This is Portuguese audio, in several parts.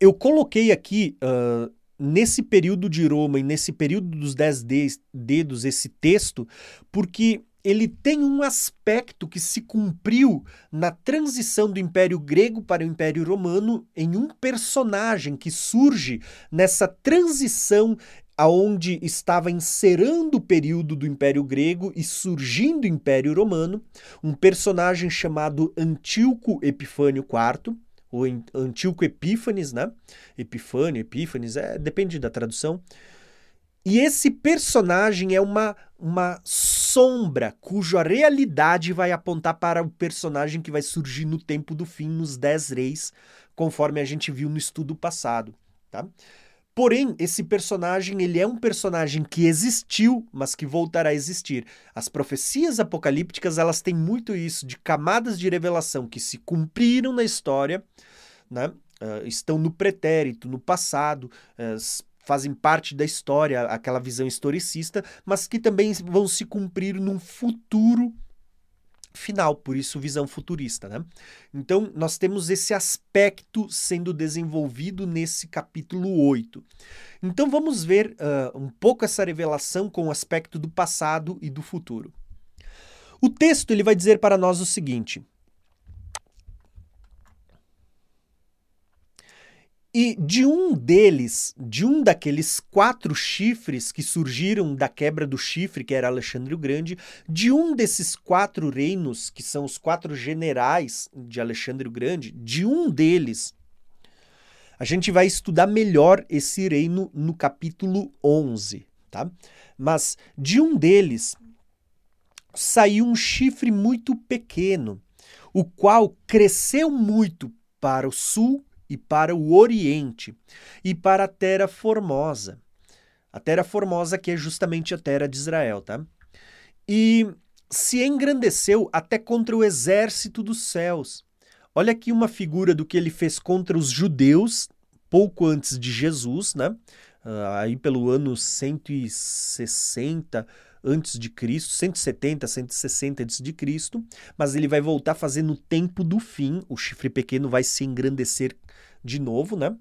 eu coloquei aqui, uh, nesse período de Roma e nesse período dos dez dedos, esse texto, porque ele tem um aspecto que se cumpriu na transição do Império Grego para o Império Romano em um personagem que surge nessa transição aonde estava encerando o período do Império Grego e surgindo o Império Romano, um personagem chamado Antíoco Epifânio IV, ou Antíoco Epífanes, né? Epifânio, Epífanes, é, depende da tradução. E esse personagem é uma, uma sombra cuja realidade vai apontar para o personagem que vai surgir no tempo do fim, nos Dez Reis, conforme a gente viu no estudo passado. Tá? Porém, esse personagem ele é um personagem que existiu, mas que voltará a existir. As profecias apocalípticas elas têm muito isso de camadas de revelação que se cumpriram na história, né? Uh, estão no pretérito, no passado, uh, fazem parte da história, aquela visão historicista, mas que também vão se cumprir num futuro final, por isso visão futurista, né? Então, nós temos esse aspecto sendo desenvolvido nesse capítulo 8. Então, vamos ver uh, um pouco essa revelação com o aspecto do passado e do futuro. O texto ele vai dizer para nós o seguinte: E de um deles, de um daqueles quatro chifres que surgiram da quebra do chifre, que era Alexandre o Grande, de um desses quatro reinos, que são os quatro generais de Alexandre o Grande, de um deles, a gente vai estudar melhor esse reino no capítulo 11, tá? Mas de um deles saiu um chifre muito pequeno, o qual cresceu muito para o sul e para o Oriente e para a Terra Formosa. A Terra Formosa que é justamente a terra de Israel, tá? E se engrandeceu até contra o exército dos céus. Olha aqui uma figura do que ele fez contra os judeus pouco antes de Jesus, né? Uh, aí pelo ano 160 antes de Cristo, 170, 160 antes de Cristo, mas ele vai voltar a fazer no tempo do fim, o chifre pequeno vai se engrandecer de novo, né?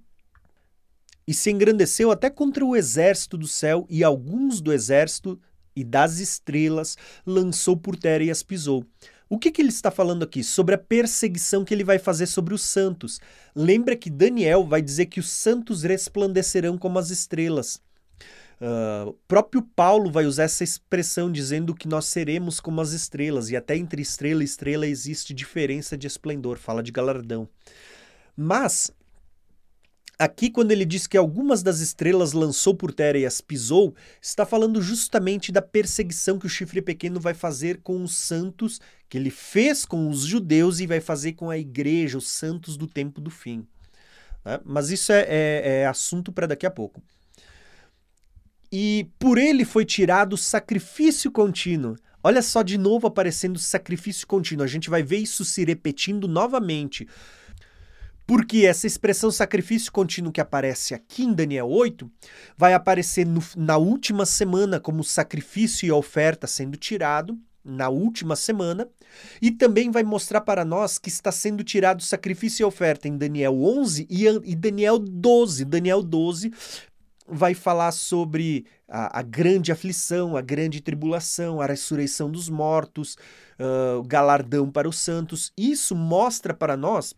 E se engrandeceu até contra o exército do céu e alguns do exército e das estrelas lançou por terra e as pisou. O que, que ele está falando aqui? Sobre a perseguição que ele vai fazer sobre os santos. Lembra que Daniel vai dizer que os santos resplandecerão como as estrelas. Uh, próprio Paulo vai usar essa expressão dizendo que nós seremos como as estrelas, e até entre estrela e estrela existe diferença de esplendor, fala de galardão. Mas Aqui, quando ele diz que algumas das estrelas lançou por terra e as pisou, está falando justamente da perseguição que o chifre pequeno vai fazer com os santos, que ele fez com os judeus e vai fazer com a igreja, os santos do tempo do fim. Né? Mas isso é, é, é assunto para daqui a pouco. E por ele foi tirado o sacrifício contínuo. Olha só de novo aparecendo sacrifício contínuo. A gente vai ver isso se repetindo novamente. Porque essa expressão sacrifício contínuo que aparece aqui em Daniel 8 vai aparecer no, na última semana como sacrifício e oferta sendo tirado, na última semana, e também vai mostrar para nós que está sendo tirado sacrifício e oferta em Daniel 11 e, e Daniel 12. Daniel 12 vai falar sobre a, a, grande aflição, a grande tribulação, a ressurreição dos mortos, uh, galardão para os santos. Isso mostra para nós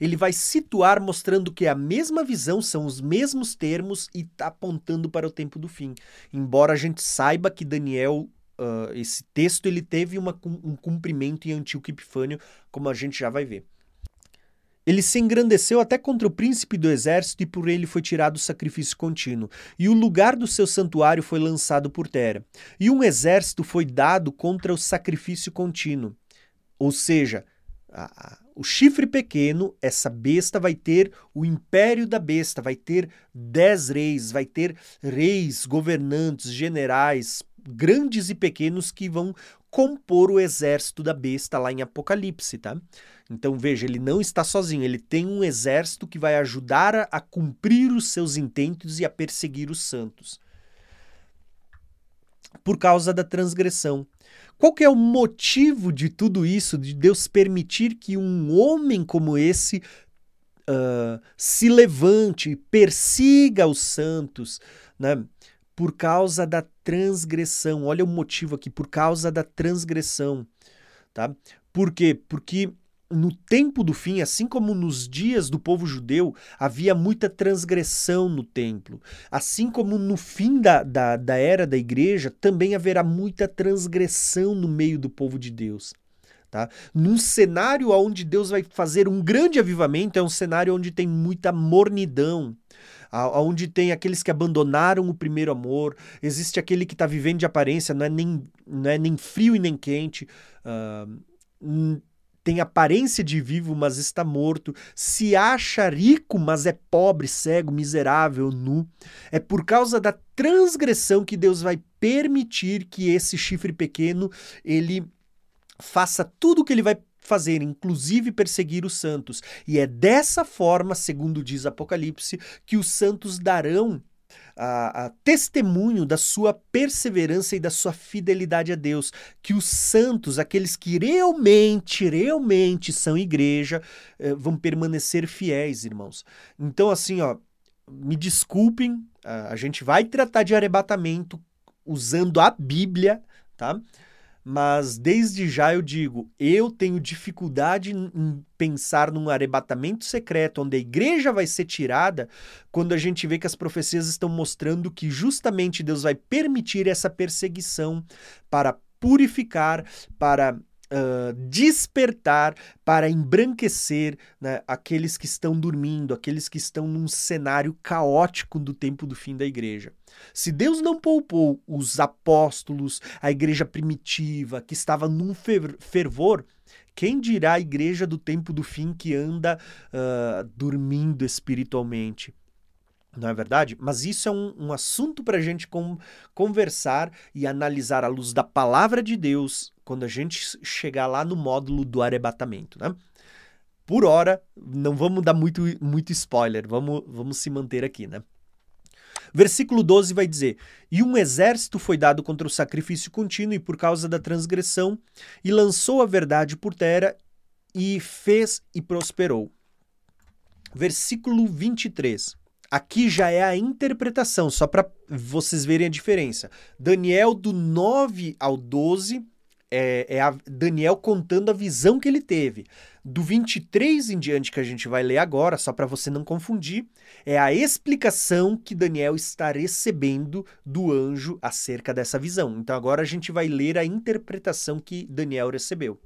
ele vai situar mostrando que é a mesma visão, são os mesmos termos e está apontando para o tempo do fim. Embora a gente saiba que Daniel, uh, esse texto, ele teve uma, um cumprimento em Antíoco Epifânio, como a gente já vai ver. Ele se engrandeceu até contra o príncipe do exército e por ele foi tirado o sacrifício contínuo, e o lugar do seu santuário foi lançado por terra. E um exército foi dado contra o sacrifício contínuo. Ou seja, a, o chifre pequeno, essa besta vai ter o império da besta, vai ter dez reis, vai ter reis, governantes, generais, grandes e pequenos que vão compor o exército da besta lá em Apocalipse, tá? Então veja, ele não está sozinho, ele tem um exército que vai ajudar a, a cumprir os seus intentos e a perseguir os santos. Por causa da transgressão. Qual que é o motivo de tudo isso, de Deus permitir que um homem como esse uh, se levante, persiga os santos, né? Por causa da transgressão. Olha o motivo aqui, por causa da transgressão, tá? Por quê? Porque no tempo do fim, assim como nos dias do povo judeu, havia muita transgressão no templo. Assim como no fim da, da, da era da igreja, também haverá muita transgressão no meio do povo de Deus. Tá? Num cenário onde Deus vai fazer um grande avivamento, é um cenário onde tem muita mornidão, onde tem aqueles que abandonaram o primeiro amor, existe aquele que está vivendo de aparência, não é nem, não é nem frio e nem quente, uh, tem aparência de vivo, mas está morto, se acha rico, mas é pobre, cego, miserável, nu. É por causa da transgressão que Deus vai permitir que esse chifre pequeno ele faça tudo o que ele vai fazer, inclusive perseguir os santos. E é dessa forma, segundo diz Apocalipse, que os santos darão a, a, testemunho da sua perseverança e da sua fidelidade a Deus. Que os santos, aqueles que realmente, realmente são igreja, eh, vão permanecer fiéis, irmãos. Então, assim, ó, me desculpem, a gente vai tratar de arrebatamento usando a Bíblia, tá? Mas desde já eu digo, eu tenho dificuldade em pensar num arrebatamento secreto onde a igreja vai ser tirada, quando a gente vê que as profecias estão mostrando que justamente Deus vai permitir essa perseguição para purificar, para Uh, despertar para embranquecer né, aqueles que estão dormindo, aqueles que estão num cenário caótico do tempo do fim da igreja. Se Deus não poupou os apóstolos, a igreja primitiva, que estava num fervor, quem dirá a igreja do tempo do fim que anda uh, dormindo espiritualmente? Não é verdade? Mas isso é um, um assunto para a gente com, conversar e analisar à luz da palavra de Deus quando a gente chegar lá no módulo do arrebatamento. Né? Por hora, não vamos dar muito, muito spoiler, vamos, vamos se manter aqui. Né? Versículo 12 vai dizer: E um exército foi dado contra o sacrifício contínuo e por causa da transgressão, e lançou a verdade por terra, e fez e prosperou. Versículo 23. Aqui já é a interpretação, só para vocês verem a diferença. Daniel, do 9 ao 12, é, é Daniel contando a visão que ele teve. Do 23 em diante, que a gente vai ler agora, só para você não confundir, é a explicação que Daniel está recebendo do anjo acerca dessa visão. Então agora a gente vai ler a interpretação que Daniel recebeu.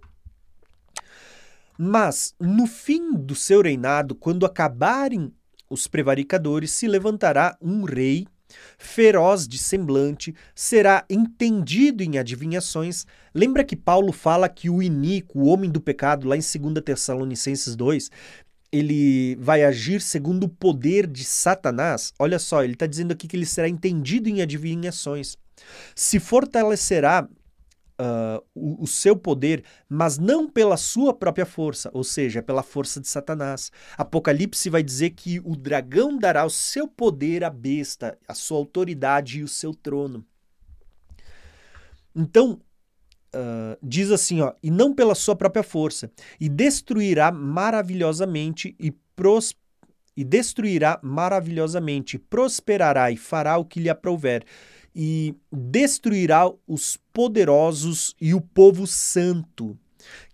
Mas, no fim do seu reinado, quando acabarem os prevaricadores, se levantará um rei feroz de semblante, será entendido em adivinhações. Lembra que Paulo fala que o iníquo, o homem do pecado, lá em 2 Tessalonicenses 2, ele vai agir segundo o poder de Satanás? Olha só, ele está dizendo aqui que ele será entendido em adivinhações. Se fortalecerá uh, o, o, seu poder, mas não pela sua própria força, ou seja, pela força de Satanás. Apocalipse vai dizer que o dragão dará o seu poder à besta, a sua autoridade e o seu trono. Então, Uh, diz assim, ó, e não pela sua própria força, e destruirá maravilhosamente e, pros, e destruirá maravilhosamente, prosperará e fará o que lhe aprouver e destruirá os poderosos e o povo santo,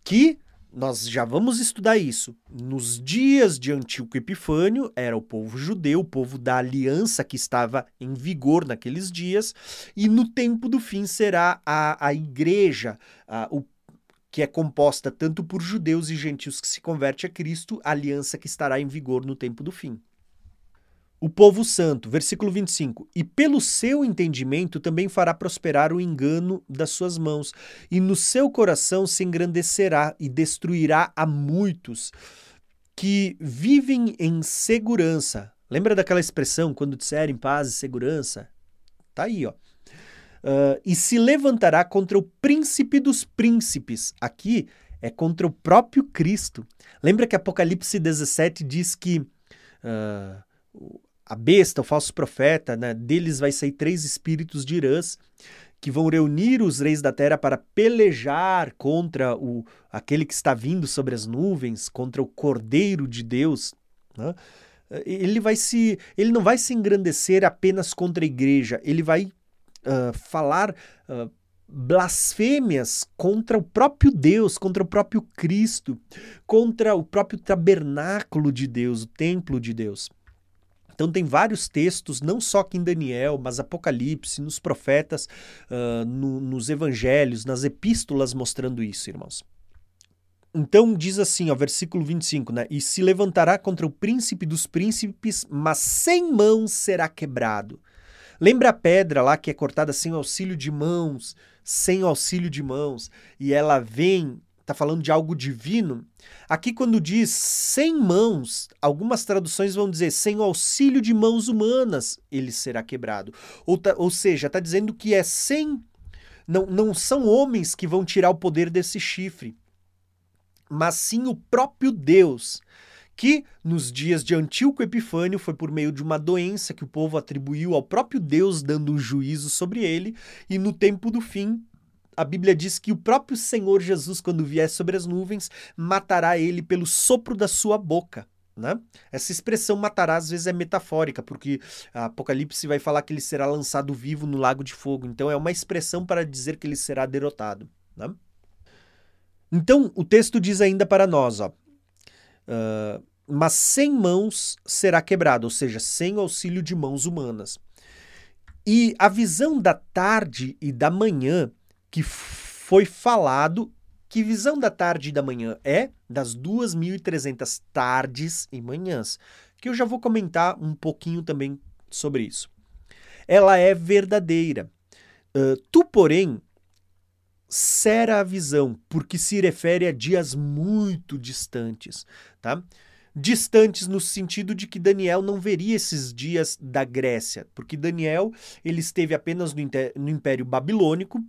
que nós já vamos estudar isso. Nos dias de Antíoco Epifânio, era o povo judeu, o povo da aliança que estava em vigor naqueles dias, e no tempo do fim será a, a igreja, a, o, que é composta tanto por judeus e gentios que se converte a Cristo, a aliança que estará em vigor no tempo do fim o povo santo, versículo 25, e pelo seu entendimento também fará prosperar o engano das suas mãos, e no seu coração se engrandecerá e destruirá a muitos que vivem em segurança. Lembra daquela expressão quando disserem paz e segurança? Tá aí, ó. Uh, e se levantará contra o príncipe dos príncipes. Aqui é contra o próprio Cristo. Lembra que Apocalipse 17 diz que uh, a besta, o falso profeta, né? deles vai sair três espíritos de Irãs que vão reunir os reis da terra para pelejar contra o aquele que está vindo sobre as nuvens, contra o Cordeiro de Deus, Né? Ele vai se, ele não vai se engrandecer apenas contra a igreja, ele vai uh, falar uh, blasfêmias contra o próprio Deus, contra o próprio Cristo, contra o próprio tabernáculo de Deus, o templo de Deus. Então tem vários textos, não só aqui em Daniel, mas Apocalipse, nos profetas, uh, no, nos evangelhos, nas epístolas mostrando isso, irmãos. Então diz assim, ó, versículo 25, né? E se levantará contra o príncipe dos príncipes, mas sem mãos será quebrado. Lembra a pedra lá que é cortada sem auxílio de mãos, sem auxílio de mãos, e ela vem, está falando de algo divino. Aqui, quando diz sem mãos, algumas traduções vão dizer sem auxílio de mãos humanas, ele será quebrado. Ou, tá, ou seja, está dizendo que é sem. Não, não são homens que vão tirar o poder desse chifre, mas sim o próprio Deus que nos dias de Antíoco Epifânio foi por meio de uma doença que o povo atribuiu ao próprio Deus dando um juízo sobre ele, e no tempo do fim, a Bíblia diz que o próprio Senhor Jesus, quando vier sobre as nuvens, matará ele pelo sopro da sua boca. Né? Essa expressão matará às vezes é metafórica, porque Apocalipse vai falar que ele será lançado vivo no lago de fogo. Então é uma expressão para dizer que ele será derrotado. Né? Então o texto diz ainda para nós: ó, uh, mas sem mãos será quebrado, ou seja, sem auxílio de mãos humanas. E a visão da tarde e da manhã que foi falado, que visão da tarde e da manhã é das 2.300 tardes e manhãs, que eu já vou comentar um pouquinho também sobre isso. Ela é verdadeira. Uh, tu, porém, será a visão, porque se refere a dias muito distantes, tá? Distantes no sentido de que Daniel não veria esses dias da Grécia, porque Daniel ele esteve apenas no, no Império Babilônico,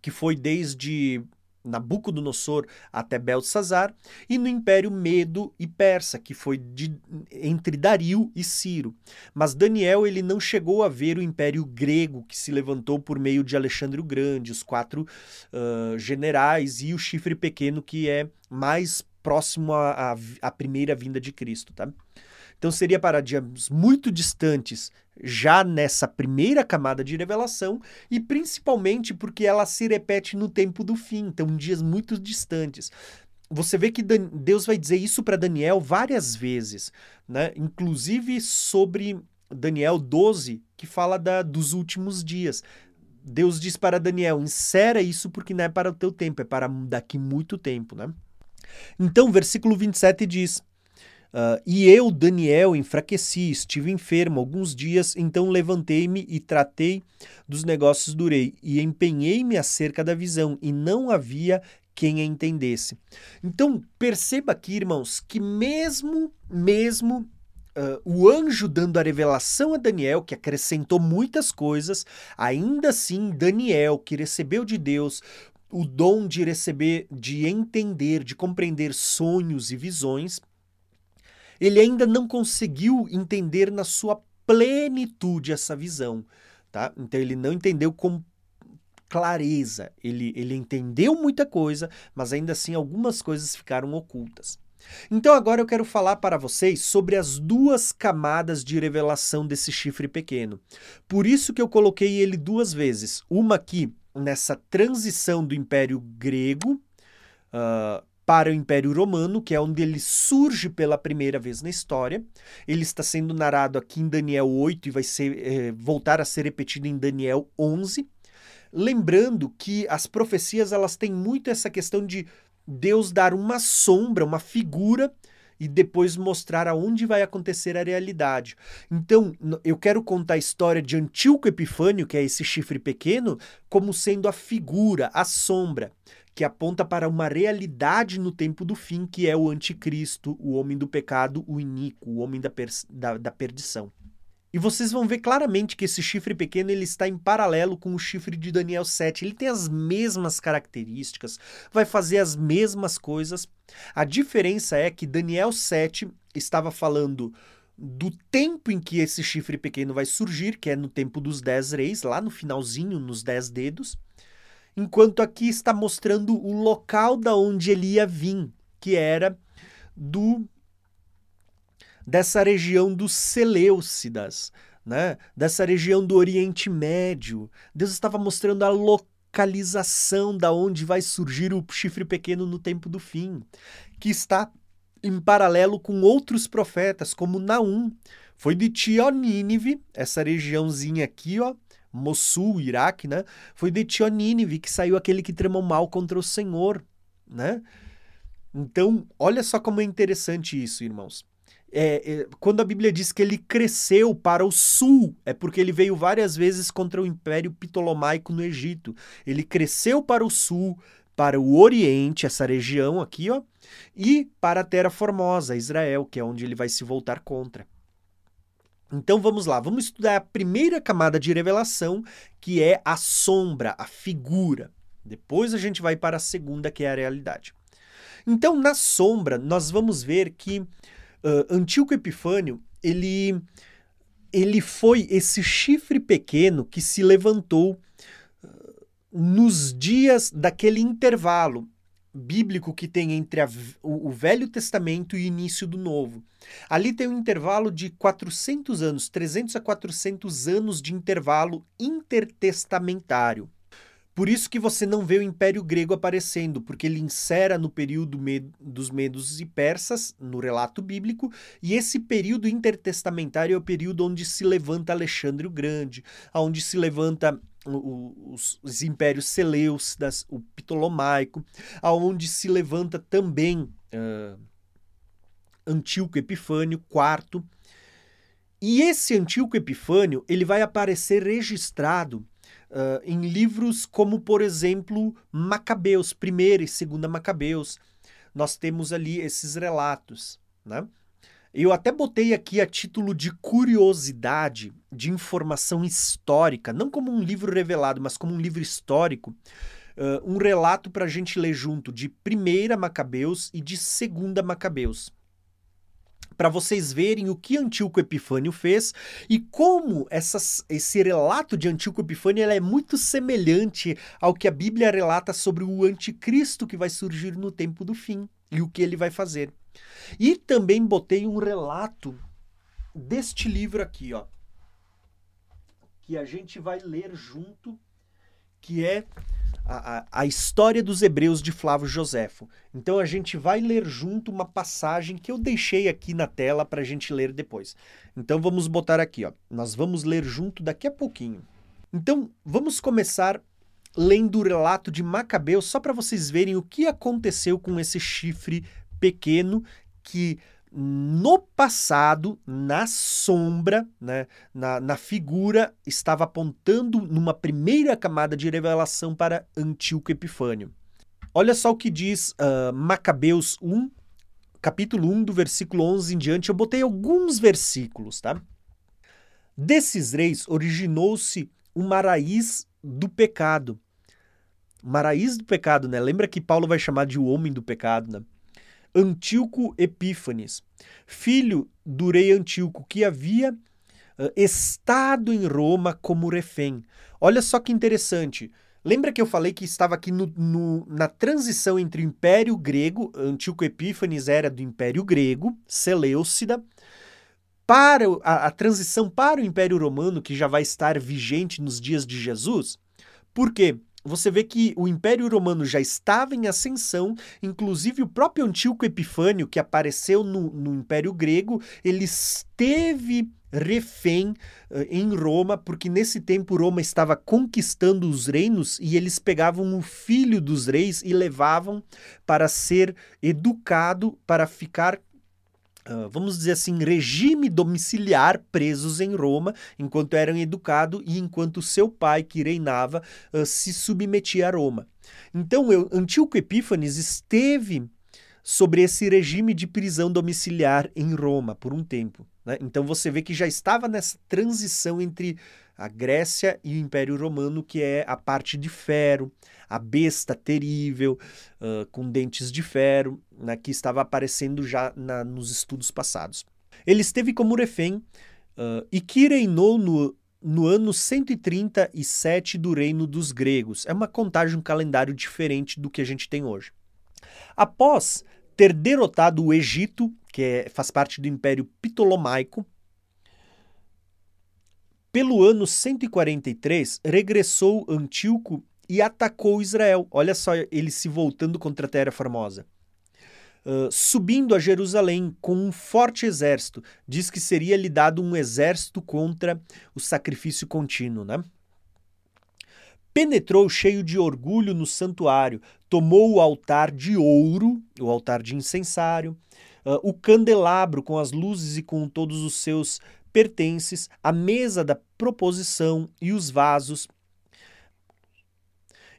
que foi desde Nabucodonosor até Belsazar, e no Império Medo e Persa, que foi de, entre Dario e Ciro. Mas Daniel ele não chegou a ver o Império Grego, que se levantou por meio de Alexandre o Grande, os quatro uh, generais e o chifre pequeno, que é mais próximo à, à primeira vinda de Cristo. Tá? Então seria para dias muito distantes já nessa primeira camada de revelação e principalmente porque ela se repete no tempo do fim, então dias muito distantes. Você vê que Deus vai dizer isso para Daniel várias vezes, né? inclusive sobre Daniel 12, que fala da, dos últimos dias. Deus diz para Daniel: insera isso porque não é para o teu tempo, é para daqui muito tempo. Né? Então, versículo 27 diz: Uh, e eu, Daniel, enfraqueci, estive enfermo alguns dias, então levantei-me e tratei dos negócios do rei, e empenhei-me acerca da visão, e não havia quem a entendesse. Então, perceba aqui, irmãos, que mesmo, mesmo Uh, o anjo dando a revelação a Daniel, que acrescentou muitas coisas, ainda assim, Daniel, que recebeu de Deus o dom de receber, de entender, de compreender sonhos e visões, ele ainda não conseguiu entender na sua plenitude essa visão, tá? Então ele não entendeu com clareza. Ele, ele entendeu muita coisa, mas ainda assim algumas coisas ficaram ocultas. Então agora eu quero falar para vocês sobre as duas camadas de revelação desse chifre pequeno. Por isso que eu coloquei ele duas vezes. Uma aqui nessa transição do Império Grego uh, para o Império Romano, que é onde ele surge pela primeira vez na história. Ele está sendo narrado aqui em Daniel 8 e vai ser, eh, voltar a ser repetido em Daniel 11. Lembrando que as profecias elas têm muito essa questão de Deus dar uma sombra, uma figura e depois mostrar aonde vai acontecer a realidade. Então, eu quero contar a história de Antíoco Epifânio, que é esse chifre pequeno, como sendo a figura, a sombra que aponta para uma realidade no tempo do fim, que é o anticristo, o homem do pecado, o iníquo, o homem da, da, da perdição. E vocês vão ver claramente que esse chifre pequeno ele está em paralelo com o chifre de Daniel 7. Ele tem as mesmas características, vai fazer as mesmas coisas. A diferença é que Daniel 7 estava falando do tempo em que esse chifre pequeno vai surgir, que é no tempo dos dez reis, lá no finalzinho, nos dez dedos enquanto aqui está mostrando o local da onde ele ia vir, que era do dessa região dos Seleucidas, né? dessa região do Oriente Médio. Deus estava mostrando a localização da onde vai surgir o chifre pequeno no tempo do fim, que está em paralelo com outros profetas, como Naum. Foi de Tionínive, essa regiãozinha aqui, ó, Mossul, Iraque, né? Foi de Tionínive que saiu aquele que tramou mal contra o Senhor, né? Então, olha só como é interessante isso, irmãos. É, é, quando a Bíblia diz que ele cresceu para o sul, é porque ele veio várias vezes contra o Império Ptolomaico no Egito. Ele cresceu para o sul, para o Oriente, essa região aqui, ó, e para a Terra Formosa, Israel, que é onde ele vai se voltar contra. Então vamos lá, vamos estudar a primeira camada de revelação, que é a sombra, a figura. Depois a gente vai para a segunda, que é a realidade. Então, na sombra, nós vamos ver que uh, Antíoco Epifânio, ele, ele foi esse chifre pequeno que se levantou uh, nos dias daquele intervalo bíblico que tem entre a, o, o, Velho Testamento e o início do Novo. Ali tem um intervalo de 400 anos, 300 a 400 anos de intervalo intertestamentário. Por isso que você não vê o Império Grego aparecendo, porque ele insera no período dos Medos e Persas, no relato bíblico, e esse período intertestamentário é o período onde se levanta Alexandre o Grande, onde se levanta os, os impérios Seleucidas, o Ptolomaico, aonde se levanta também uh, Antíoco Epifânio IV. E esse Antíoco Epifânio ele vai aparecer registrado uh, em livros como, por exemplo, Macabeus, primeira e segunda Macabeus. Nós temos ali esses relatos, né? Eu até botei aqui a título de curiosidade, de informação histórica, não como um livro revelado, mas como um livro histórico, uh, um relato para a gente ler junto de primeira Macabeus e de segunda Macabeus para vocês verem o que Antíoco Epifânio fez e como esse relato de Antíoco Epifânio é muito semelhante ao que a Bíblia relata sobre o anticristo que vai surgir no tempo do fim e o que ele vai fazer. E também botei um relato deste livro aqui, ó, que a gente vai ler junto, que é a, a, história dos hebreus de Flávio Joséfo. Então a gente vai ler junto uma passagem que eu deixei aqui na tela para a gente ler depois. Então vamos botar aqui, ó. Nós vamos ler junto daqui a pouquinho. Então vamos começar lendo o relato de Macabeu só para vocês verem o que aconteceu com esse chifre pequeno que no passado, na sombra, né, na, na figura, estava apontando numa primeira camada de revelação para Antíoco Epifânio. Olha só o que diz uh, Macabeus 1, capítulo 1, do versículo 11 em diante. Eu botei alguns versículos, tá? Desses reis originou-se uma raiz do pecado. Uma raiz do pecado, né? Lembra que Paulo vai chamar de o homem do pecado, né? Antíoco Epífanes, filho do rei Antíoco, que havia uh, estado em Roma como refém. Olha só que interessante. Lembra que eu falei que estava aqui no, no, na transição entre o Império Grego, Antíoco Epífanes era do Império Grego, Seleucida, para a, a transição para o Império Romano, que já vai estar vigente nos dias de Jesus? Por quê? Você vê que o Império Romano já estava em ascensão, inclusive o próprio Antíoco Epifânio, que apareceu no, no Império Grego, ele esteve refém uh, em Roma, porque nesse tempo Roma estava conquistando os reinos e eles pegavam o filho dos reis e levavam para ser educado, para ficar Uh, vamos dizer assim, regime domiciliar presos em Roma, enquanto eram educados e enquanto seu pai, que reinava, uh, se submetia a Roma. Então, eu, Antíoco Epífanes esteve sobre esse regime de prisão domiciliar em Roma por um tempo. Né? Então, você vê que já estava nessa transição entre a Grécia e o Império Romano, que é a parte de ferro, a besta terrível, uh, com dentes de ferro, né, que estava aparecendo já na, nos estudos passados. Ele esteve como refém uh, e que reinou no, no ano 137 do reino dos gregos. É uma contagem, um calendário diferente do que a gente tem hoje. Após ter derrotado o Egito que é, faz parte do Império Ptolomaico. Pelo ano 143, regressou Antíoco e atacou Israel. Olha só ele se voltando contra a Terra Formosa. Uh, subindo a Jerusalém com um forte exército. Diz que seria lhe dado um exército contra o sacrifício contínuo, né? Penetrou cheio de orgulho no santuário, tomou o altar de ouro, o altar de incensário, uh, o candelabro com as luzes e com todos os seus pertences, a mesa da proposição e os vasos,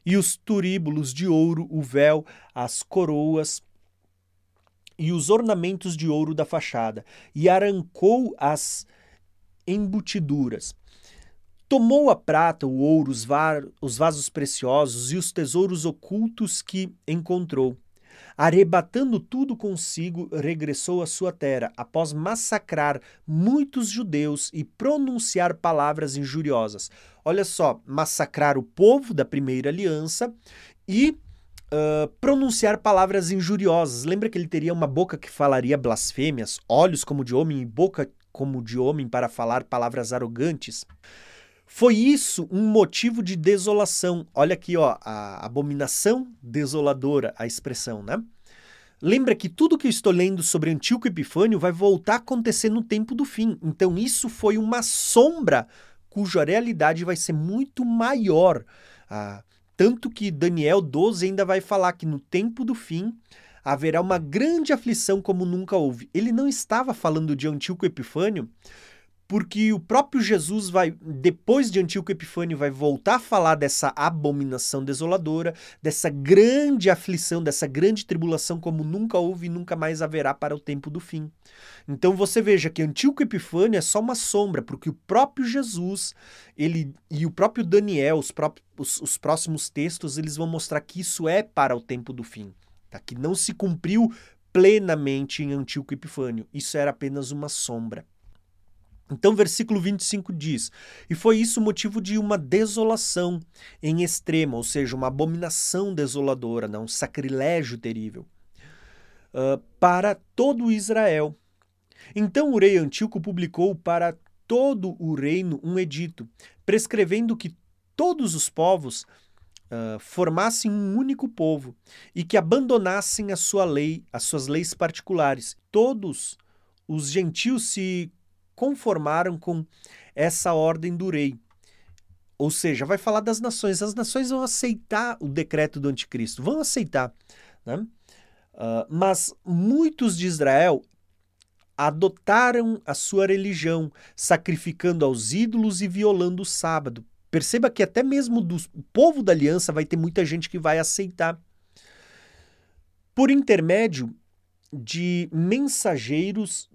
e os turíbulos de ouro, o véu, as coroas e os ornamentos de ouro da fachada, e arrancou as embutiduras. Tomou a prata, o ouro, os, os vasos preciosos e os tesouros ocultos que encontrou Arrebatando tudo consigo, regressou à sua terra, após massacrar muitos judeus e pronunciar palavras injuriosas. Olha só, massacrar o povo da primeira aliança e uh, pronunciar palavras injuriosas. Lembra que ele teria uma boca que falaria blasfêmias, olhos como de homem e boca como de homem para falar palavras arrogantes? Foi isso um motivo de desolação. Olha aqui, ó, a abominação desoladora, a expressão, né? Lembra que tudo que eu estou lendo sobre Antíoco Epifânio vai voltar a acontecer no tempo do fim. Então isso foi uma sombra cuja realidade vai ser muito maior. Ah, tanto que Daniel 12 ainda vai falar que no tempo do fim haverá uma grande aflição como nunca houve. Ele não estava falando de Antíoco Epifânio porque o próprio Jesus vai, depois de Antíoco Epifânio, vai voltar a falar dessa abominação desoladora, dessa grande aflição, dessa grande tribulação como nunca houve e nunca mais haverá para o tempo do fim. Então você veja que Antíoco Epifânio é só uma sombra, porque o próprio Jesus, ele e o próprio Daniel, os, próprios, os, os próximos textos, eles vão mostrar que isso é para o tempo do fim, tá? que não se cumpriu plenamente em Antíoco Epifânio. Isso era apenas uma sombra. Então, versículo 25 diz: E foi isso motivo de uma desolação em extremo, ou seja, uma abominação desoladora, né? um sacrilégio terrível, uh, para todo Israel. Então o rei Antíoco publicou para todo o reino um edito, prescrevendo que todos os povos uh, formassem um único povo e que abandonassem a sua lei, as suas leis particulares. Todos os gentios se conformaram com essa ordem do rei. Ou seja, vai falar das nações. As nações vão aceitar o decreto do anticristo, vão aceitar. Né? Uh, mas muitos de Israel adotaram a sua religião, sacrificando aos ídolos e violando o sábado. Perceba que até mesmo do povo da aliança vai ter muita gente que vai aceitar. Por intermédio de mensageiros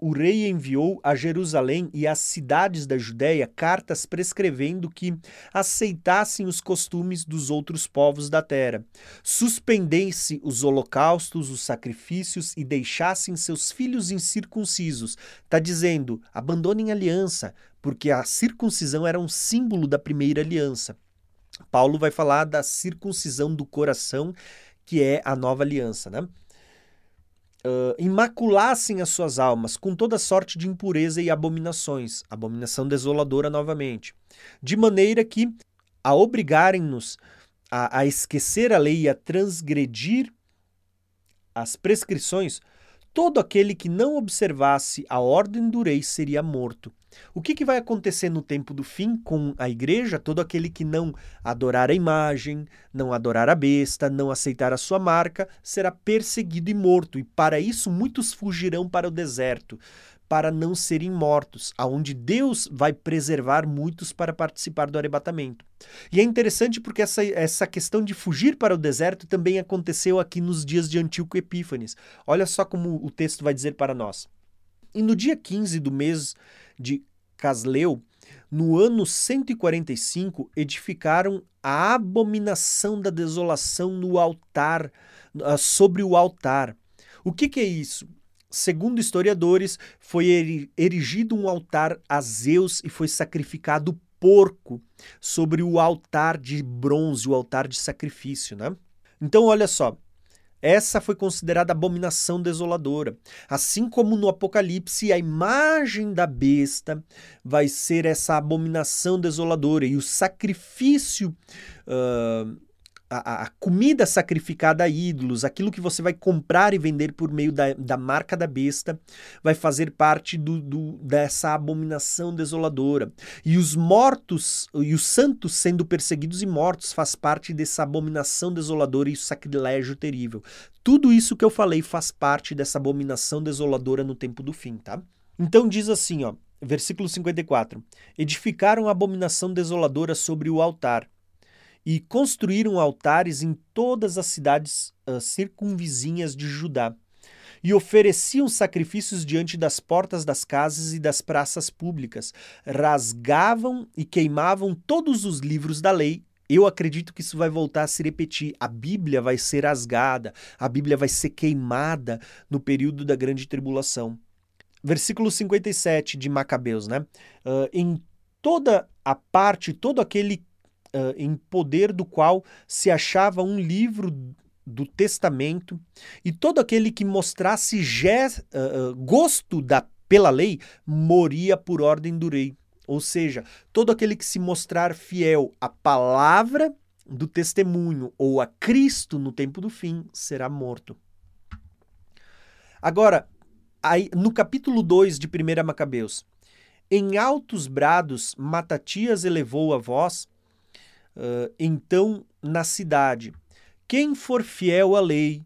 o rei enviou a Jerusalém e às cidades da Judéia cartas prescrevendo que aceitassem os costumes dos outros povos da terra, suspendessem os holocaustos, os sacrifícios e deixassem seus filhos incircuncisos. Está dizendo: abandonem a aliança, porque a circuncisão era um símbolo da primeira aliança. Paulo vai falar da circuncisão do coração, que é a nova aliança, né? Uh, imaculassem as suas almas com toda sorte de impureza e abominações, abominação desoladora novamente, de maneira que, a obrigarem-nos a, a esquecer a lei e a transgredir as prescrições, todo aquele que não observasse a ordem do rei seria morto. O que, que vai acontecer no tempo do fim com a igreja? Todo aquele que não adorar a imagem, não adorar a besta, não aceitar a sua marca, será perseguido e morto. E para isso muitos fugirão para o deserto, para não serem mortos, aonde Deus vai preservar muitos para participar do arrebatamento. E é interessante porque essa, essa questão de fugir para o deserto também aconteceu aqui nos dias de Antíoco Epífanes. Olha só como o texto vai dizer para nós. E no dia 15 do mês de Casleu, no ano 145, edificaram a abominação da desolação no altar, ah, sobre o altar. O que, que é isso? Segundo historiadores, foi erigido um altar a Zeus e foi sacrificado porco sobre o altar de bronze, o altar de sacrifício, né? Então, olha só, Essa foi considerada abominação desoladora. Assim como no Apocalipse, a imagem da besta vai ser essa abominação desoladora e o sacrifício. Uh, a, a, comida sacrificada a ídolos, aquilo que você vai comprar e vender por meio da, da marca da besta, vai fazer parte do, do, dessa abominação desoladora. E os mortos, e os santos sendo perseguidos e mortos, faz parte dessa abominação desoladora e sacrilégio terrível. Tudo isso que eu falei faz parte dessa abominação desoladora no tempo do fim, tá? Então diz assim, ó, versículo 54: Edificaram a abominação desoladora sobre o altar e construíram altares em todas as cidades uh, circunvizinhas de Judá. E ofereciam sacrifícios diante das portas das casas e das praças públicas. Rasgavam e queimavam todos os livros da lei. Eu acredito que isso vai voltar a se repetir. A Bíblia vai ser rasgada, a Bíblia vai ser queimada no período da grande tribulação. Versículo 57 de Macabeus, né? Uh, em toda a parte, todo aquele uh, em poder do qual se achava um livro do testamento, e todo aquele que mostrasse uh, gosto da, pela lei moria por ordem do rei. Ou seja, todo aquele que se mostrar fiel à palavra do testemunho ou a Cristo no tempo do fim será morto. Agora, aí, no capítulo 2 de 1 Macabeus, em altos brados Matatias elevou a voz Uh, então, na cidade, quem for fiel à lei,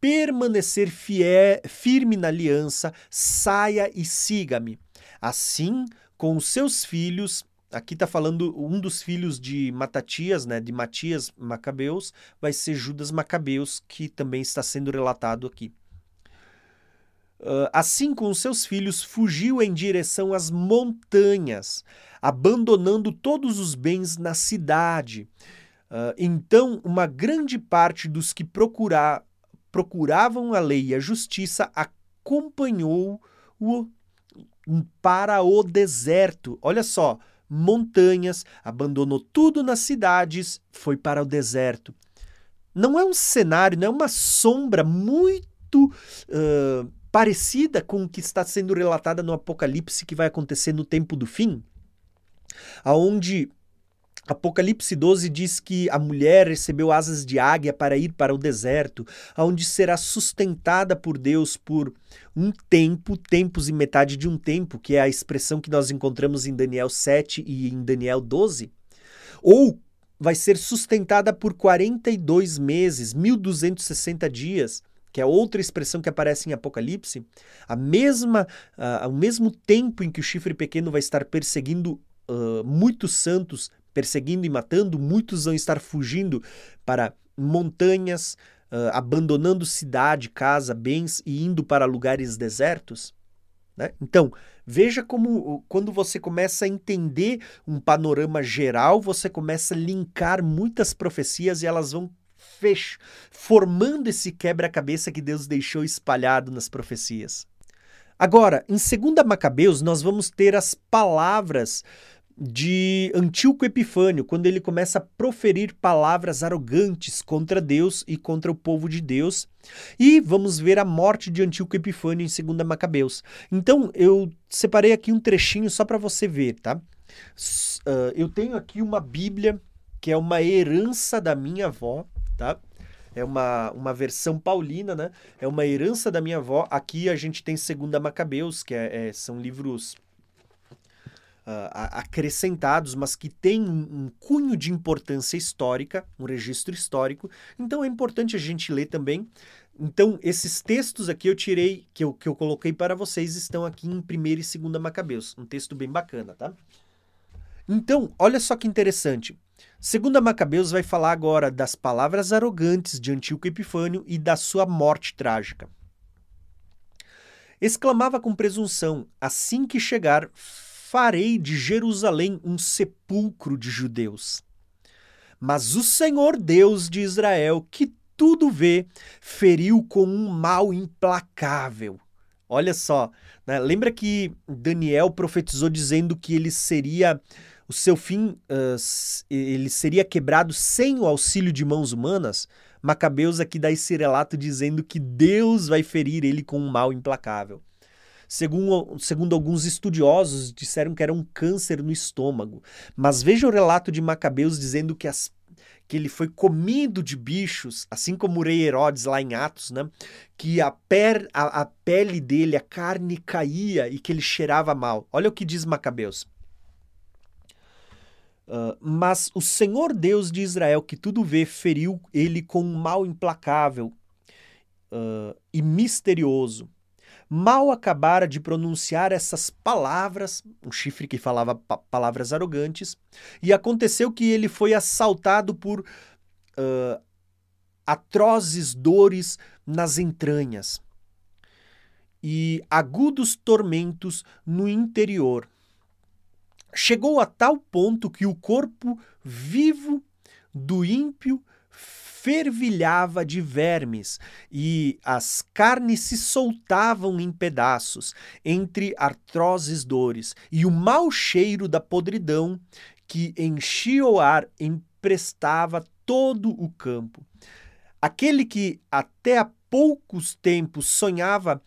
permanecer fiel, firme na aliança, saia e siga-me. Assim, com os seus filhos, aqui está falando um dos filhos de Matatias, né, de Matias Macabeus, vai ser Judas Macabeus, que também está sendo relatado aqui. Uh, assim com seus filhos, fugiu em direção às montanhas, abandonando todos os bens na cidade. Uh, então, uma grande parte dos que procurar, procuravam a lei e a justiça acompanhou-o para o deserto. Olha só, montanhas, abandonou tudo nas cidades, foi para o deserto. Não é um cenário, não é uma sombra muito uh, parecida com o que está sendo relatada no Apocalipse que vai acontecer no tempo do fim? aonde Apocalipse 12 diz que a mulher recebeu asas de águia para ir para o deserto, onde será sustentada por Deus por um tempo, tempos e metade de um tempo, que é a expressão que nós encontramos em Daniel 7 e em Daniel 12. Ou vai ser sustentada por 42 meses, 1260 dias, que é outra expressão que aparece em Apocalipse, a mesma, uh, ao mesmo tempo em que o chifre pequeno vai estar perseguindo uh, muitos santos perseguindo e matando, muitos vão estar fugindo para montanhas, uh, abandonando cidade, casa, bens e indo para lugares desertos. Né? Então, veja como quando você começa a entender um panorama geral, você começa a linkar muitas profecias e elas vão fech formando esse quebra-cabeça que Deus deixou espalhado nas profecias. Agora, em 2 Macabeus, nós vamos ter as palavras de Antíoco Epifânio, quando ele começa a proferir palavras arrogantes contra Deus e contra o povo de Deus. E vamos ver a morte de Antíoco Epifânio em 2 Macabeus. Então, eu separei aqui um trechinho só para você ver, tá? Uh, eu tenho aqui uma Bíblia que é uma herança da minha avó, tá? É uma, uma versão paulina, né? É uma herança da minha avó. Aqui a gente tem Segunda Macabeus, que é, é, são livros uh, acrescentados, mas que um, um, cunho de importância histórica, um registro histórico. Então é importante a gente ler também. Então, esses textos aqui eu tirei, que eu, que eu coloquei para vocês, estão aqui em 1 e 2 Macabeus. Um texto bem bacana, tá? Então, olha só que interessante. Segunda Macabeus vai falar agora das palavras arrogantes de Antíoco Epifânio e da sua morte trágica. Exclamava com presunção: Assim que chegar, farei de Jerusalém um sepulcro de judeus. Mas o Senhor Deus de Israel, que tudo vê, feriu com um mal implacável. Olha só, né? lembra que Daniel profetizou dizendo que ele seria o seu fim, uh, ele seria quebrado sem o auxílio de mãos humanas? Macabeus aqui dá esse relato dizendo que Deus vai ferir ele com um mal implacável. Segundo, segundo alguns estudiosos, disseram que era um câncer no estômago. Mas veja o relato de Macabeus dizendo que, as, que ele foi comido de bichos, assim como o rei Herodes lá em Atos, né? que a, per, a, a pele dele, a carne caía e que ele cheirava mal. Olha o que diz Macabeus. Uh, mas o Senhor Deus de Israel, que tudo vê, feriu ele com um mal implacável uh, e misterioso mal acabara de pronunciar essas palavras, um chifre que falava pa palavras arrogantes, e aconteceu que ele foi assaltado por uh, atrozes dores nas entranhas e agudos tormentos no interior. Chegou a tal ponto que o corpo vivo do ímpio fervilhava de vermes e as carnes se soltavam em pedaços entre artroses dores, e o mau cheiro da podridão que enchia o ar emprestava todo o campo. Aquele que até há poucos tempos sonhava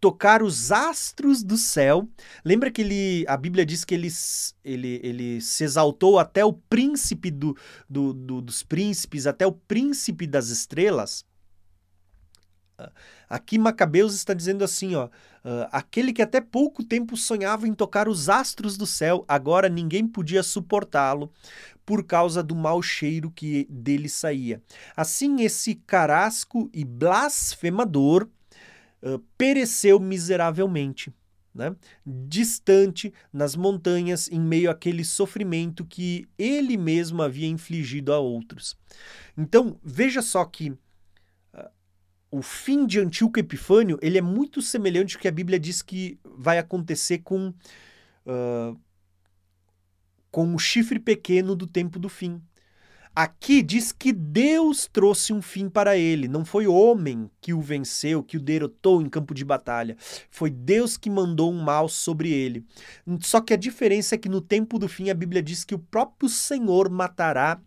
tocar os astros do céu. Lembra que ele, a Bíblia diz que ele, ele, ele se exaltou até o príncipe do, do, do dos príncipes, até o príncipe das estrelas? Aqui Macabeus está dizendo assim, ó, uh, aquele que até pouco tempo sonhava em tocar os astros do céu, agora ninguém podia suportá-lo por causa do mau cheiro que dele saía. Assim, esse carasco e blasfemador pereceu miseravelmente. Né? distante nas montanhas, em meio àquele sofrimento que ele mesmo havia infligido a outros. Então, veja só que uh, o fim de Antíoco Epifânio ele é muito semelhante ao que a Bíblia diz que vai acontecer com, uh, com o chifre pequeno do tempo do fim. Aqui diz que Deus trouxe um fim para ele, não foi homem que o venceu, que o derrotou em campo de batalha. Foi Deus que mandou um mal sobre ele. Só que a diferença é que no tempo do fim a Bíblia diz que o próprio Senhor matará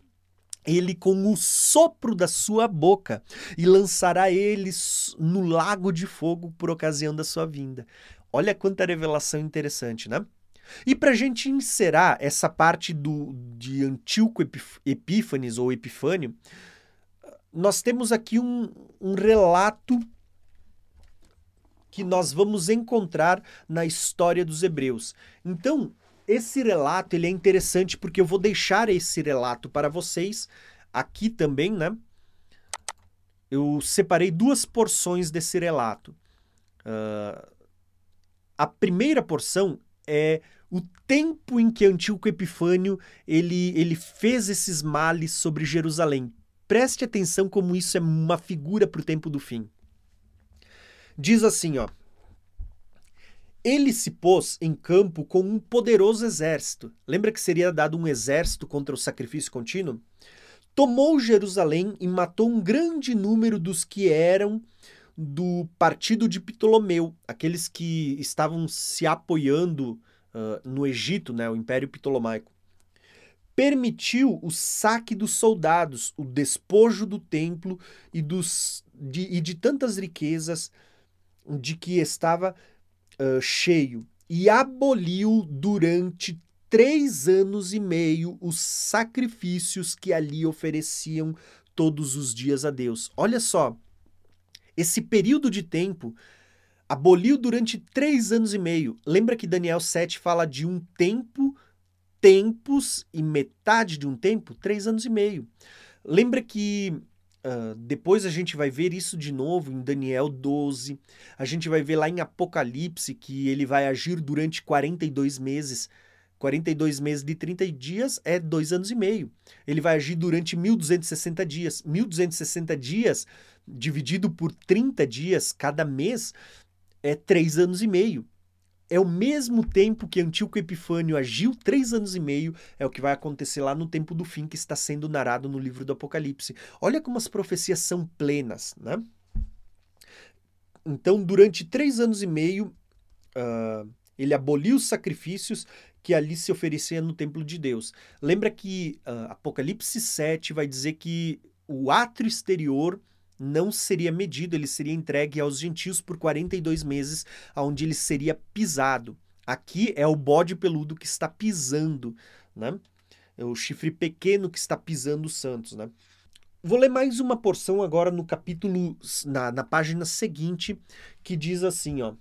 ele com o sopro da sua boca e lançará ele no lago de fogo por ocasião da sua vinda. Olha quanta revelação interessante, né? E para a gente encerrar essa parte do, de Antíoco Epífanes ou Epifânio, nós temos aqui um, um relato que nós vamos encontrar na história dos hebreus. Então, esse relato ele é interessante porque eu vou deixar esse relato para vocês aqui também, né? Eu separei duas porções desse relato. Uh, a primeira porção é o tempo em que Antíoco Epifânio ele, ele fez esses males sobre Jerusalém. Preste atenção como isso é uma figura para o tempo do fim. Diz assim, ó. Ele se pôs em campo com um poderoso exército. Lembra que seria dado um exército contra o sacrifício contínuo? Tomou Jerusalém e matou um grande número dos que eram do partido de Ptolomeu, aqueles que estavam se apoiando no Egito, né, o Império Ptolomaico. Permitiu o saque dos soldados, o despojo do templo e, dos, de, e de tantas riquezas de que estava uh, cheio, e aboliu durante três anos e meio os sacrifícios que ali ofereciam todos os dias a Deus. Olha só, esse período de tempo aboliu durante três anos e meio. Lembra que Daniel 7 fala de um tempo, tempos e metade de um tempo? Três anos e meio. Lembra que uh, depois a gente vai ver isso de novo em Daniel 12. A gente vai ver lá em Apocalipse que ele vai agir durante 42 meses. 42 meses de 30 dias é dois anos e meio. Ele vai agir durante 1260 dias. 1260 dias dividido por 30 dias cada mês, é três anos e meio. É o mesmo tempo que Antíoco Epifânio agiu, três anos e meio, é o que vai acontecer lá no tempo do fim que está sendo narrado no livro do Apocalipse. Olha como as profecias são plenas, né? Então, durante três anos e meio, uh, ele aboliu os sacrifícios que ali se ofereciam no templo de Deus. Lembra que uh, Apocalipse 7 vai dizer que o átrio exterior não seria medido, ele seria entregue aos gentios por 42 meses, onde ele seria pisado. Aqui é o bode peludo que está pisando, né? É o chifre pequeno que está pisando os santos, né? Vou ler mais uma porção agora no capítulo, na, na página seguinte, que diz assim, ó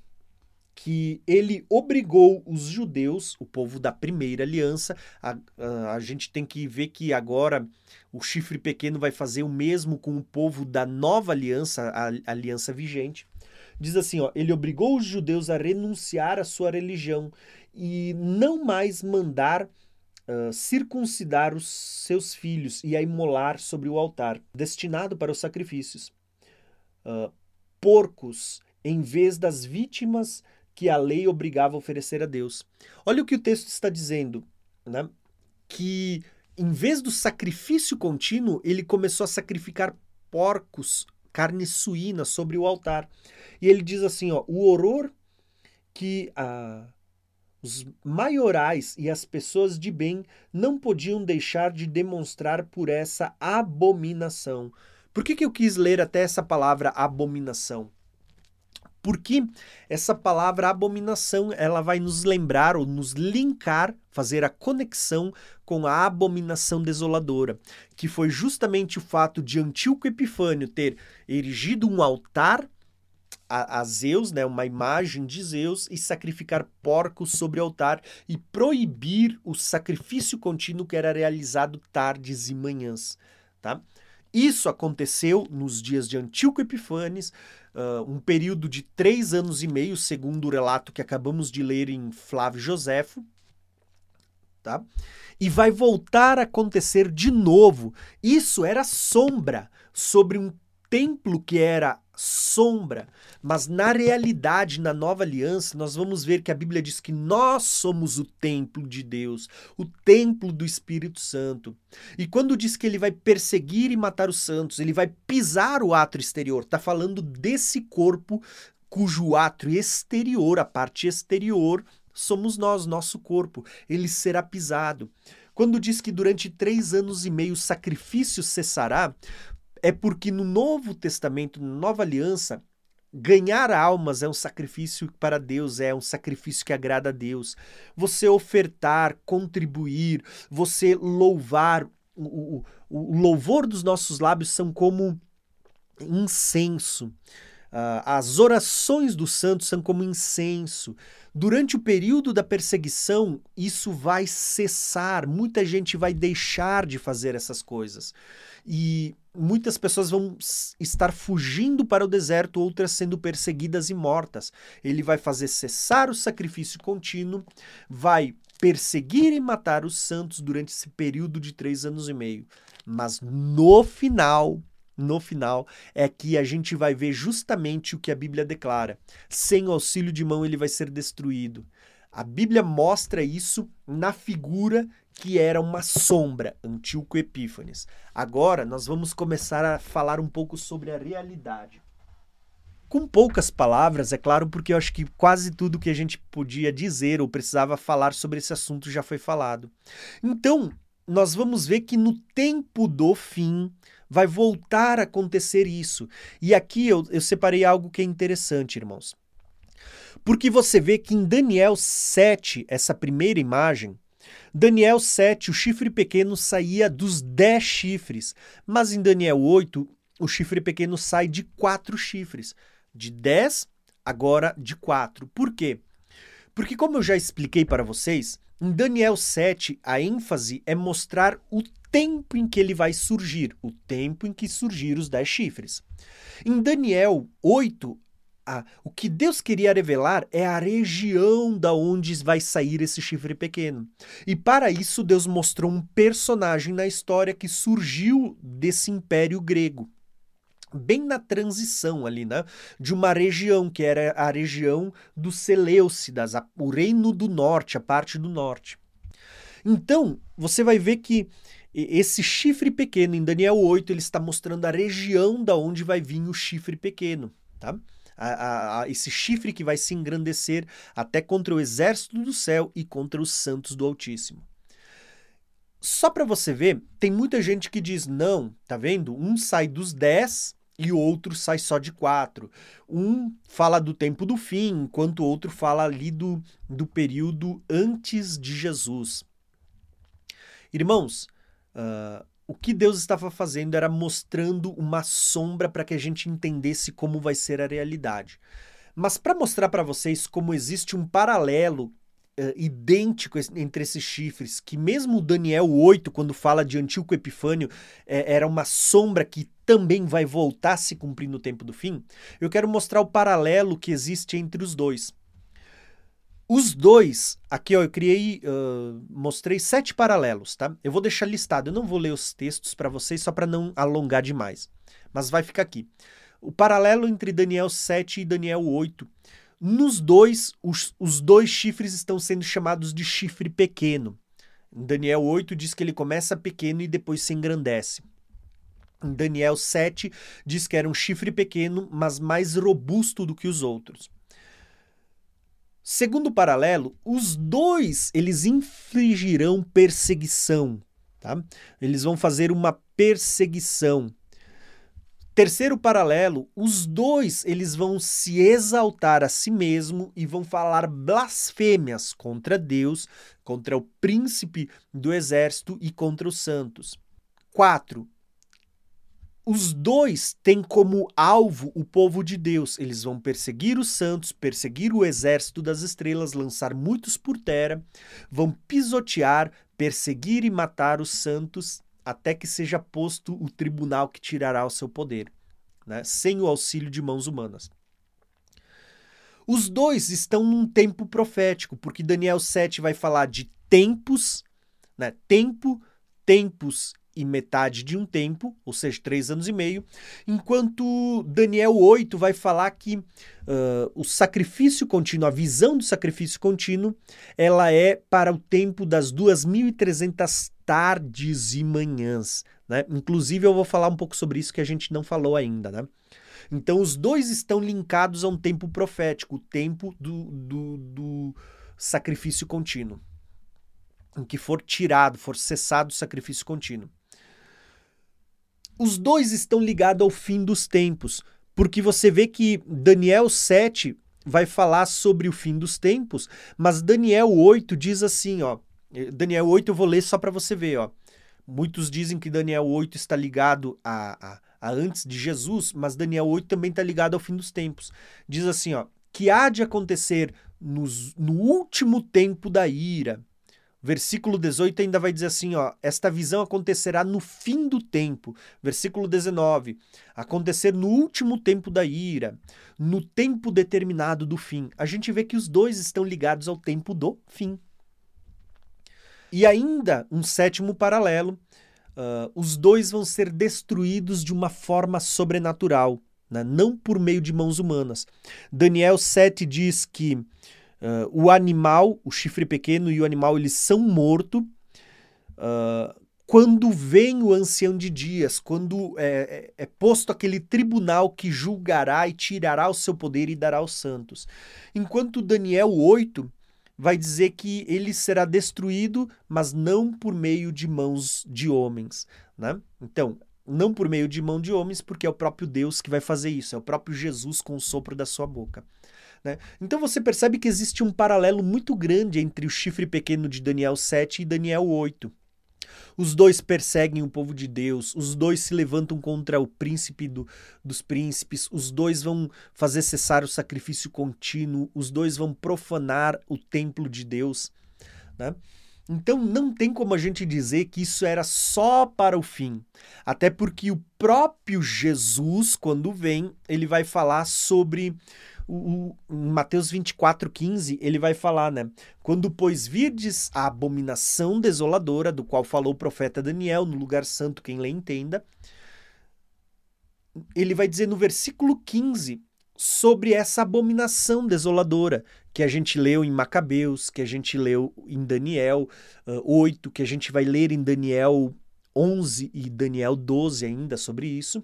que ele obrigou os judeus, o povo da primeira aliança, a, a, a, gente tem que ver que agora o chifre pequeno vai fazer o mesmo com o povo da nova aliança, a, a aliança vigente. Diz assim, ó, ele obrigou os judeus a renunciar à sua religião e não mais mandar uh, circuncidar os seus filhos e a imolar sobre o altar, destinado para os sacrifícios. Uh, porcos em vez das vítimas que a lei obrigava a oferecer a Deus. Olha o que o texto está dizendo, né? Que em vez do sacrifício contínuo, ele começou a sacrificar porcos, carne suína sobre o altar. E ele diz assim, ó, o horror que ah, os maiorais e as pessoas de bem não podiam deixar de demonstrar por essa abominação. Por que, que eu quis ler até essa palavra abominação? Porque essa palavra abominação, ela vai nos lembrar ou nos linkar, fazer a conexão com a abominação desoladora, que foi justamente o fato de Antíoco Epifânio ter erigido um altar a, a, Zeus, né, uma imagem de Zeus, e sacrificar porcos sobre o altar e proibir o sacrifício contínuo que era realizado tardes e manhãs. Tá? Isso aconteceu nos dias de Antíoco Epifanes, uh, um período de três anos e meio, segundo o relato que acabamos de ler em Flávio Joséfo. Tá? E vai voltar a acontecer de novo. Isso era sombra sobre um templo que era sombra, mas na realidade, na nova aliança, nós vamos ver que a Bíblia diz que nós somos o templo de Deus, o templo do Espírito Santo. E quando diz que ele vai perseguir e matar os santos, ele vai pisar o átrio exterior, está falando desse corpo cujo átrio exterior, a parte exterior, somos nós, nosso corpo, ele será pisado. Quando diz que durante três anos e meio o sacrifício cessará, é porque no Novo Testamento, na Nova Aliança, ganhar almas é um sacrifício para Deus, é um sacrifício que agrada a Deus. Você ofertar, contribuir, você louvar, o, o, o louvor dos nossos lábios são como incenso. Uh, as orações dos santos são como incenso. Durante o período da perseguição, isso vai cessar, muita gente vai deixar de fazer essas coisas. E muitas pessoas vão estar fugindo para o deserto, outras sendo perseguidas e mortas. Ele vai fazer cessar o sacrifício contínuo, vai perseguir e matar os santos durante esse período de três anos e meio. Mas no final, no final, é que a gente vai ver justamente o que a Bíblia declara: sem auxílio de mão ele vai ser destruído. A Bíblia mostra isso na figura que era uma sombra, Antíoco Epífanes. Agora nós vamos começar a falar um pouco sobre a realidade. Com poucas palavras, é claro, porque eu acho que quase tudo que a gente podia dizer ou precisava falar sobre esse assunto já foi falado. Então, nós vamos ver que no tempo do fim vai voltar a acontecer isso. E aqui eu, eu separei algo que é interessante, irmãos. Porque você vê que em Daniel 7, essa primeira imagem, Daniel 7, o chifre pequeno saía dos 10 chifres, mas em Daniel 8, o chifre pequeno sai de 4 chifres. De 10, agora de 4. Por quê? Porque, como eu já expliquei para vocês, em Daniel 7, a ênfase é mostrar o tempo em que ele vai surgir, o tempo em que surgir os 10 chifres. Em Daniel 8, a, o que Deus queria revelar é a região da onde vai sair esse chifre pequeno. E para isso Deus mostrou um personagem na história que surgiu desse império grego. Bem na transição ali, né? De uma região que era a região dos Seleucidas, o reino do norte, a parte do norte. Então, você vai ver que esse chifre pequeno, em Daniel 8, ele está mostrando a região da onde vai vir o chifre pequeno, tá? A, a, esse chifre que vai se engrandecer até contra o exército do céu e contra os santos do Altíssimo. só para você ver, tem muita gente que diz: não, tá vendo? Um sai dos 10 e o outro sai só de 4. Um fala do tempo do fim, enquanto o outro fala ali do, do período antes de Jesus. Irmãos, uh, o que Deus estava fazendo era mostrando uma sombra para que a gente entendesse como vai ser a realidade. Mas para mostrar para vocês como existe um paralelo uh, idêntico entre esses chifres, que mesmo Daniel 8, quando fala de Antíoco Epifânio, é, era uma sombra que também vai voltar se cumprir no tempo do fim, eu quero mostrar o paralelo que existe entre os dois. Os dois, aqui ó, eu criei, uh, mostrei sete paralelos, tá? Eu vou deixar listado, eu não vou ler os textos para vocês só para não alongar demais, mas vai ficar aqui. O paralelo entre Daniel 7 e Daniel 8 nos dois, os, os dois chifres estão sendo chamados de chifre pequeno. Daniel 8 diz que ele começa pequeno e depois se engrandece. Daniel 7 diz que era um chifre pequeno, mas mais robusto do que os outros. Segundo paralelo, os dois eles infligirão perseguição, tá? Eles vão fazer uma perseguição. Terceiro paralelo, os dois eles vão se exaltar a si mesmo e vão falar blasfêmias contra Deus, contra o príncipe do exército e contra os santos. 4. Os dois têm como alvo o povo de Deus. Eles vão perseguir os santos, perseguir o exército das estrelas, lançar muitos por terra, vão pisotear, perseguir e matar os santos até que seja posto o tribunal que tirará o seu poder, né? sem o auxílio de mãos humanas. Os dois estão num tempo profético, porque Daniel 7 vai falar de tempos, né? tempo, tempos e metade de um tempo, ou seja, três anos e meio, enquanto Daniel 8 vai falar que uh, o sacrifício contínuo, a visão do sacrifício contínuo, ela é para o tempo das 2.300 tardes e manhãs. Né? Inclusive, eu vou falar um pouco sobre isso que a gente não falou ainda. Né? Então, os dois estão linkados a um tempo profético, o tempo do, do, do sacrifício contínuo em que for tirado, for cessado o sacrifício contínuo. Os dois estão ligados ao fim dos tempos, porque você vê que Daniel 7 vai falar sobre o fim dos tempos, mas Daniel 8 diz assim, ó. Daniel 8 eu vou ler só para você ver, ó. Muitos dizem que Daniel 8 está ligado a, a, a antes de Jesus, mas Daniel 8 também está ligado ao fim dos tempos. Diz assim, ó, que há de acontecer nos, no último tempo da ira, Versículo 18 ainda vai dizer assim, ó, esta visão acontecerá no fim do tempo. Versículo 19, acontecer no último tempo da ira, no tempo determinado do fim. A gente vê que os dois estão ligados ao tempo do fim. E ainda um sétimo paralelo, uh, os dois vão ser destruídos de uma forma sobrenatural, né? não por meio de mãos humanas. Daniel 7 diz que Uh, o animal, o chifre pequeno e o animal, eles são mortos uh, quando vem o ancião de dias, quando é, é, é, posto aquele tribunal que julgará e tirará o seu poder e dará aos santos. Enquanto Daniel 8 vai dizer que ele será destruído, mas não por meio de mãos de homens. Né? Então, não por meio de mão de homens, porque é o próprio Deus que vai fazer isso, é o próprio Jesus com o sopro da sua boca. Né? Então você percebe que existe um paralelo muito grande entre o chifre pequeno de Daniel 7 e Daniel 8. Os dois perseguem o povo de Deus, os dois se levantam contra o príncipe do, dos príncipes, os dois vão fazer cessar o sacrifício contínuo, os dois vão profanar o templo de Deus. Né? Então não tem como a gente dizer que isso era só para o fim. Até porque o próprio Jesus, quando vem, ele vai falar sobre o, o, Mateus 24, 15, ele vai falar, né? Quando, pois, virdes a abominação desoladora, do qual falou o profeta Daniel, no lugar santo, quem lê entenda, ele vai dizer no versículo 15 sobre essa abominação desoladora que a gente leu em Macabeus, que a gente leu em Daniel uh, 8, que a gente vai ler em Daniel 11 e Daniel 12 ainda sobre isso.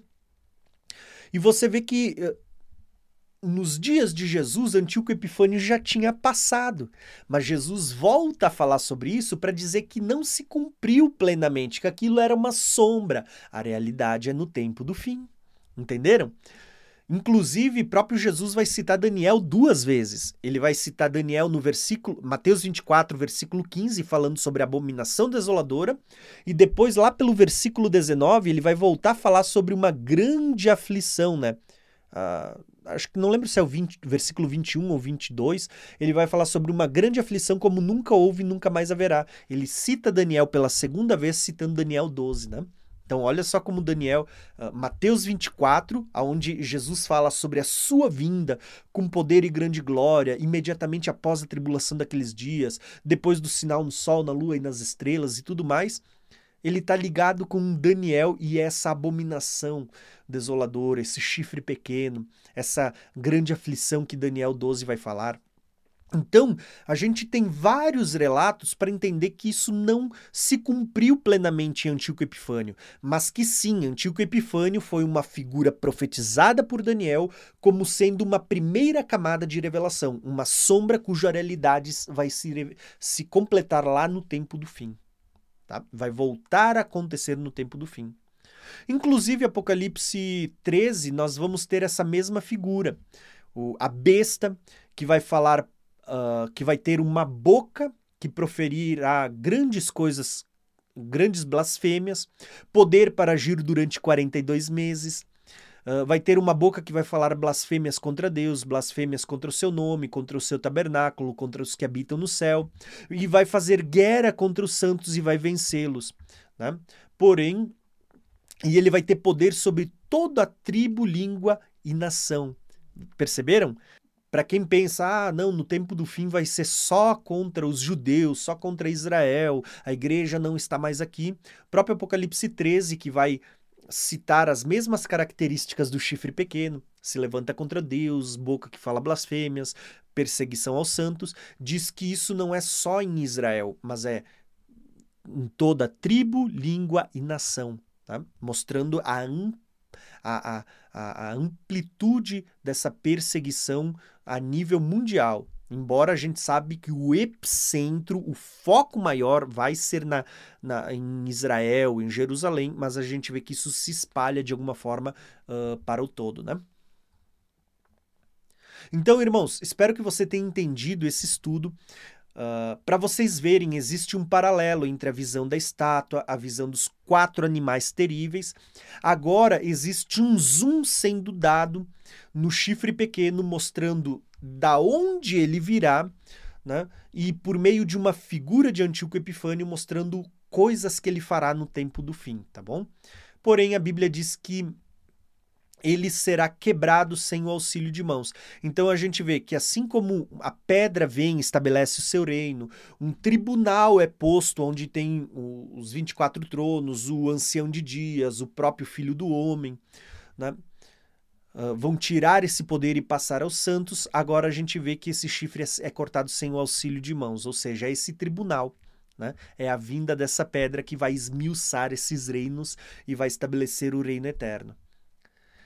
E você vê que uh, nos dias de Jesus, Antíoco Epifânio já tinha passado, mas Jesus volta a falar sobre isso para dizer que não se cumpriu plenamente, que aquilo era uma sombra. A realidade é no tempo do fim. Entenderam? Inclusive, próprio Jesus vai citar Daniel duas vezes. Ele vai citar Daniel no versículo Mateus 24, versículo 15, falando sobre a abominação desoladora, e depois lá pelo versículo 19, ele vai voltar a falar sobre uma grande aflição, né? Uh, acho que não lembro se é o 20, versículo 21 ou 22, ele vai falar sobre uma grande aflição como nunca houve e nunca mais haverá. Ele cita Daniel pela segunda vez, citando Daniel 12, né? Então, olha só como Daniel, uh, Mateus 24, onde Jesus fala sobre a sua vinda com poder e grande glória, imediatamente após a tribulação daqueles dias, depois do sinal no sol, na lua e nas estrelas e tudo mais ele está ligado com Daniel e essa abominação desoladora, esse chifre pequeno, essa grande aflição que Daniel 12 vai falar. Então, a gente tem vários relatos para entender que isso não se cumpriu plenamente em Antíoco Epifânio, mas que sim, Antíoco Epifânio foi uma figura profetizada por Daniel como sendo uma primeira camada de revelação, uma sombra cuja realidade vai se, se completar lá no tempo do fim. Tá? Vai voltar a acontecer no tempo do fim. Inclusive, Apocalipse 13, nós vamos ter essa mesma figura. O, a besta que vai falar, uh, que vai ter uma boca que proferirá grandes coisas, grandes blasfêmias, poder para agir durante 42 meses, Vai ter uma boca que vai falar blasfêmias contra Deus, blasfêmias contra o seu nome, contra o seu tabernáculo, contra os que habitam no céu, e vai fazer guerra contra os santos e vai vencê-los. Né? Porém, e ele vai ter poder sobre toda a tribo, língua e nação. Perceberam? Para quem pensa, ah, não, no tempo do fim vai ser só contra os judeus, só contra Israel, a igreja não está mais aqui. O próprio Apocalipse 13, que vai citar as mesmas características do chifre pequeno, se levanta contra Deus, boca que fala blasfêmias, perseguição aos santos, diz que isso não é só em Israel, mas é em toda tribo, língua e nação, tá? mostrando a, a, a, a amplitude dessa perseguição a nível mundial. Embora a gente sabe que o epicentro, o foco maior vai ser na, na, em Israel, em Jerusalém, mas a gente vê que isso se espalha de alguma forma uh, para o todo, né? Então, irmãos, espero que você tenha entendido esse estudo. Uh, Para vocês verem, existe um paralelo entre a visão da estátua, a visão dos quatro animais teríveis. Agora existe um zoom sendo dado no chifre pequeno, mostrando da onde ele virá, né? e por meio de uma figura de Antíoco Epifânio mostrando coisas que ele fará no tempo do fim, tá bom? Porém, a Bíblia diz que ele será quebrado sem o auxílio de mãos. Então a gente vê que assim como a pedra vem e estabelece o seu reino, um tribunal é posto onde tem os 24 tronos, o ancião de dias, o próprio filho do homem, né? Uh, vão tirar esse poder e passar aos santos, agora a gente vê que esse chifre é, é cortado sem o auxílio de mãos, ou seja, é esse tribunal. Né? É a vinda dessa pedra que vai esmiuçar esses reinos e vai estabelecer o reino eterno.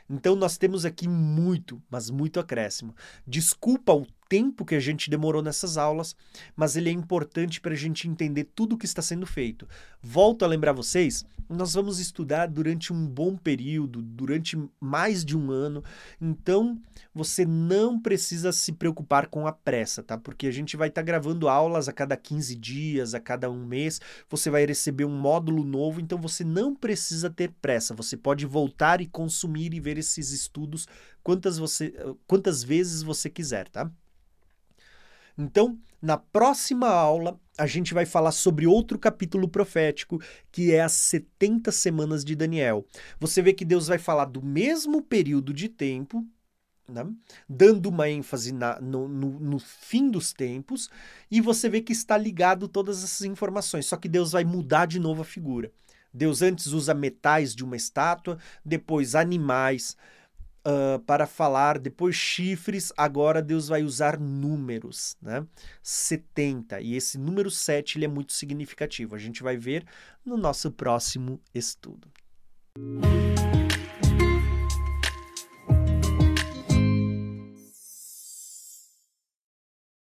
Então nós temos aqui muito, mas muito acréscimo. Desculpa o tempo que a gente demorou nessas aulas, mas ele é importante para a gente entender tudo o que está sendo feito. Volto a lembrar vocês, nós vamos estudar durante um bom período, durante mais de um ano, então você não precisa se preocupar com a pressa, tá? Porque a gente vai estar tá gravando aulas a cada 15 dias, a cada um mês, você vai receber um módulo novo, então você não precisa ter pressa, você pode voltar e consumir e ver esses estudos quantas, você, quantas vezes você quiser, tá? Então, na próxima aula, a gente vai falar sobre outro capítulo profético, que é as 70 semanas de Daniel. Você vê que Deus vai falar do mesmo período de tempo, né? dando uma ênfase na, no, no, no, fim dos tempos, e você vê que está ligado todas essas informações, só que Deus vai mudar de novo a figura. Deus antes usa metais de uma estátua, depois animais, uh, para falar depois chifres, agora Deus vai usar números, né? 70. E esse número 7 ele é muito significativo. A gente vai ver no nosso próximo estudo.